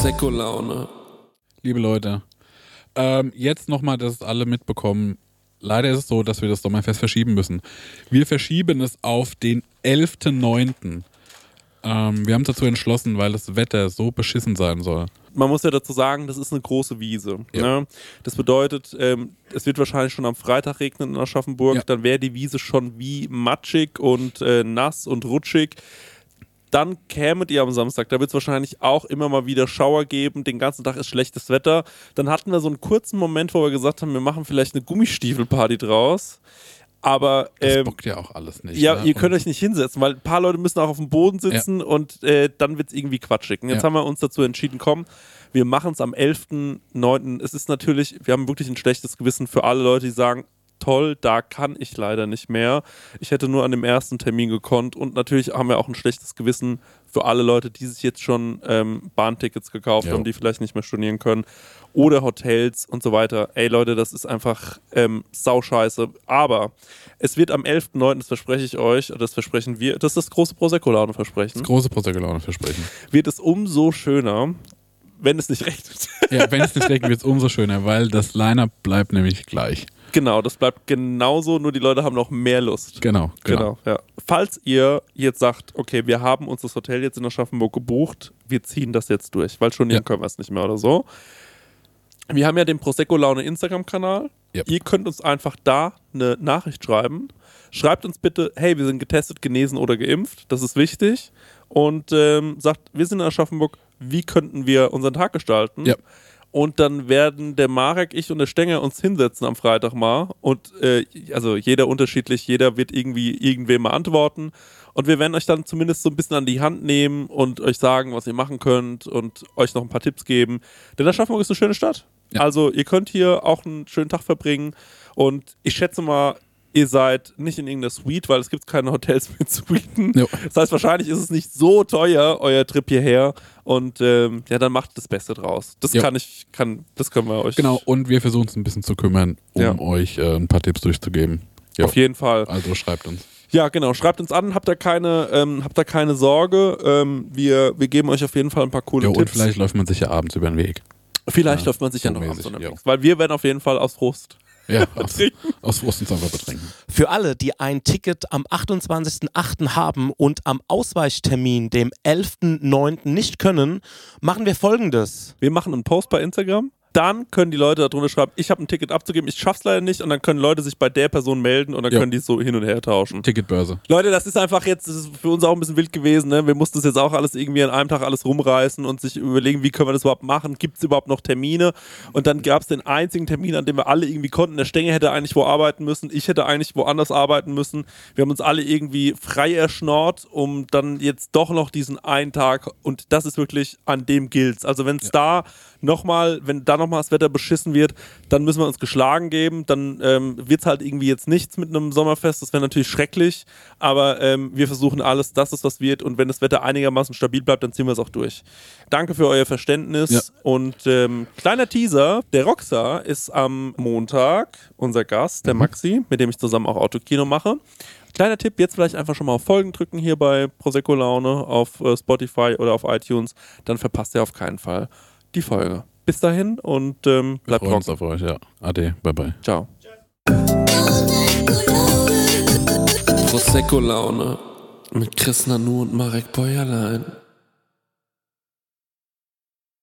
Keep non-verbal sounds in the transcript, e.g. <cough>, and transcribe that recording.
Prosecco-Laune. Liebe Leute, ähm, jetzt nochmal, dass es alle mitbekommen. Leider ist es so, dass wir das Sommerfest verschieben müssen. Wir verschieben es auf den 11.09. Ähm, wir haben uns dazu entschlossen, weil das Wetter so beschissen sein soll. Man muss ja dazu sagen, das ist eine große Wiese. Ja. Ne? Das bedeutet, ähm, es wird wahrscheinlich schon am Freitag regnen in Aschaffenburg. Ja. Dann wäre die Wiese schon wie matschig und äh, nass und rutschig. Dann kämet ihr am Samstag. Da wird es wahrscheinlich auch immer mal wieder Schauer geben. Den ganzen Tag ist schlechtes Wetter. Dann hatten wir so einen kurzen Moment, wo wir gesagt haben, wir machen vielleicht eine Gummistiefelparty draus. Aber Das ähm, bockt ja auch alles nicht. ja, ne? ihr könnt Und- euch nicht hinsetzen, weil ein paar Leute müssen auch auf dem Boden sitzen und äh, dann wird es irgendwie quatschig. Und jetzt Ja. haben wir uns dazu entschieden, komm, wir machen es am 11.09. Es ist natürlich, wir haben wirklich ein schlechtes Gewissen für alle Leute, die sagen, toll, da kann ich leider nicht mehr. Ich hätte nur an dem ersten Termin gekonnt und natürlich haben wir auch ein schlechtes Gewissen für alle Leute, die sich jetzt schon ähm, Bahntickets gekauft Jo. haben, die vielleicht nicht mehr stornieren können oder Hotels und so weiter. Ey Leute, das ist einfach ähm, sauscheiße. Aber es wird am 11.09., das verspreche ich euch, das versprechen wir, das ist das große Prosecco-Laune-Versprechen, Das große Prosecco-Laune versprechen. wird es umso schöner, wenn es nicht regnet. Ja, <laughs> wenn es nicht regnet, wird es umso schöner, weil das Line-Up bleibt nämlich gleich. genau, das bleibt genauso, nur die Leute haben noch mehr Lust. Genau, genau. Genau, ja. Falls ihr jetzt sagt, okay, wir haben uns das Hotel jetzt in Aschaffenburg gebucht, wir ziehen das jetzt durch, weil schon Ja. können wir es nicht mehr oder so. Wir haben ja den Prosecco Laune Instagram-Kanal. Yep. Ihr könnt uns einfach da eine Nachricht schreiben. Schreibt uns bitte, hey, wir sind getestet, genesen oder geimpft. Das ist wichtig. Und ähm, sagt, wir sind in Aschaffenburg, wie könnten wir unseren Tag gestalten? Ja. Und dann werden der Marek, ich und der Stenger uns hinsetzen am Freitag mal. Und äh, also jeder unterschiedlich, jeder wird irgendwie irgendwem mal antworten. Und wir werden euch dann zumindest so ein bisschen an die Hand nehmen und euch sagen, was ihr machen könnt und euch noch ein paar Tipps geben. Denn Aschaffenburg ist eine schöne Stadt. Ja. Also ihr könnt hier auch einen schönen Tag verbringen. Und ich schätze mal, ihr seid nicht in irgendeiner Suite, weil es gibt keine Hotels mit Suiten. Jo. Das heißt, wahrscheinlich ist es nicht so teuer, euer Trip hierher. Und ähm, ja, dann macht das Beste draus. Das Jo. kann ich, kann, das können wir euch. Genau, und wir versuchen uns ein bisschen zu kümmern, um Ja. euch äh, ein paar Tipps durchzugeben. Jo. Auf jeden Fall. Also schreibt uns. Ja, genau. Schreibt uns an, habt da keine, ähm, habt da keine Sorge. Ähm, wir, wir geben euch auf jeden Fall ein paar coole Jo, und Tipps. vielleicht läuft man sich ja abends über den Weg. Vielleicht Ja, läuft man sich ja noch abends mäßig, unterwegs. jo. Weil wir werden auf jeden Fall aus Frust. Ja, aus, aus einfach betrinken. Für alle, die ein Ticket am 28.08. haben und am Ausweichtermin, dem 11.09. nicht können, machen wir folgendes. Wir machen einen Post bei Instagram. Dann können die Leute darunter schreiben, ich habe ein Ticket abzugeben, ich schaff's leider nicht. Und dann können Leute sich bei der Person melden und dann Ja. können die so hin und her tauschen. Ticketbörse. Leute, das ist einfach jetzt, das ist für uns auch ein bisschen wild gewesen. Ne? Wir mussten das jetzt auch alles irgendwie an einem Tag alles rumreißen und sich überlegen, wie können wir das überhaupt machen? Gibt es überhaupt noch Termine? Und dann gab es den einzigen Termin, an dem wir alle irgendwie konnten. Der Stenger hätte eigentlich wo arbeiten müssen, ich hätte eigentlich woanders arbeiten müssen. Wir haben uns alle irgendwie frei erschnort, um dann jetzt doch noch diesen einen Tag und das ist wirklich, an dem gilt's. Also wenn es da nochmal, wenn da nochmal das Wetter beschissen wird, dann müssen wir uns geschlagen geben. Dann ähm, wird es halt irgendwie jetzt nichts mit einem Sommerfest. Das wäre natürlich schrecklich, aber ähm, wir versuchen alles, dass es was wird. Und wenn das Wetter einigermaßen stabil bleibt, dann ziehen wir es auch durch. Danke für euer Verständnis. Ja. Und ähm, kleiner Teaser: Der Roxar ist am Montag unser Gast, der Maxi, mit dem ich zusammen auch Autokino mache. Kleiner Tipp, jetzt vielleicht einfach schon mal auf Folgen drücken hier bei Prosecco Laune auf äh, Spotify oder auf iTunes, dann verpasst ihr auf keinen Fall die Folge. Bis dahin und ähm, Wir bleibt freuen uns rocken. auf euch, ja. Ade, bye bye. Ciao. Prosecco-Laune mit Chris Nanu und Marek Bäuerlein.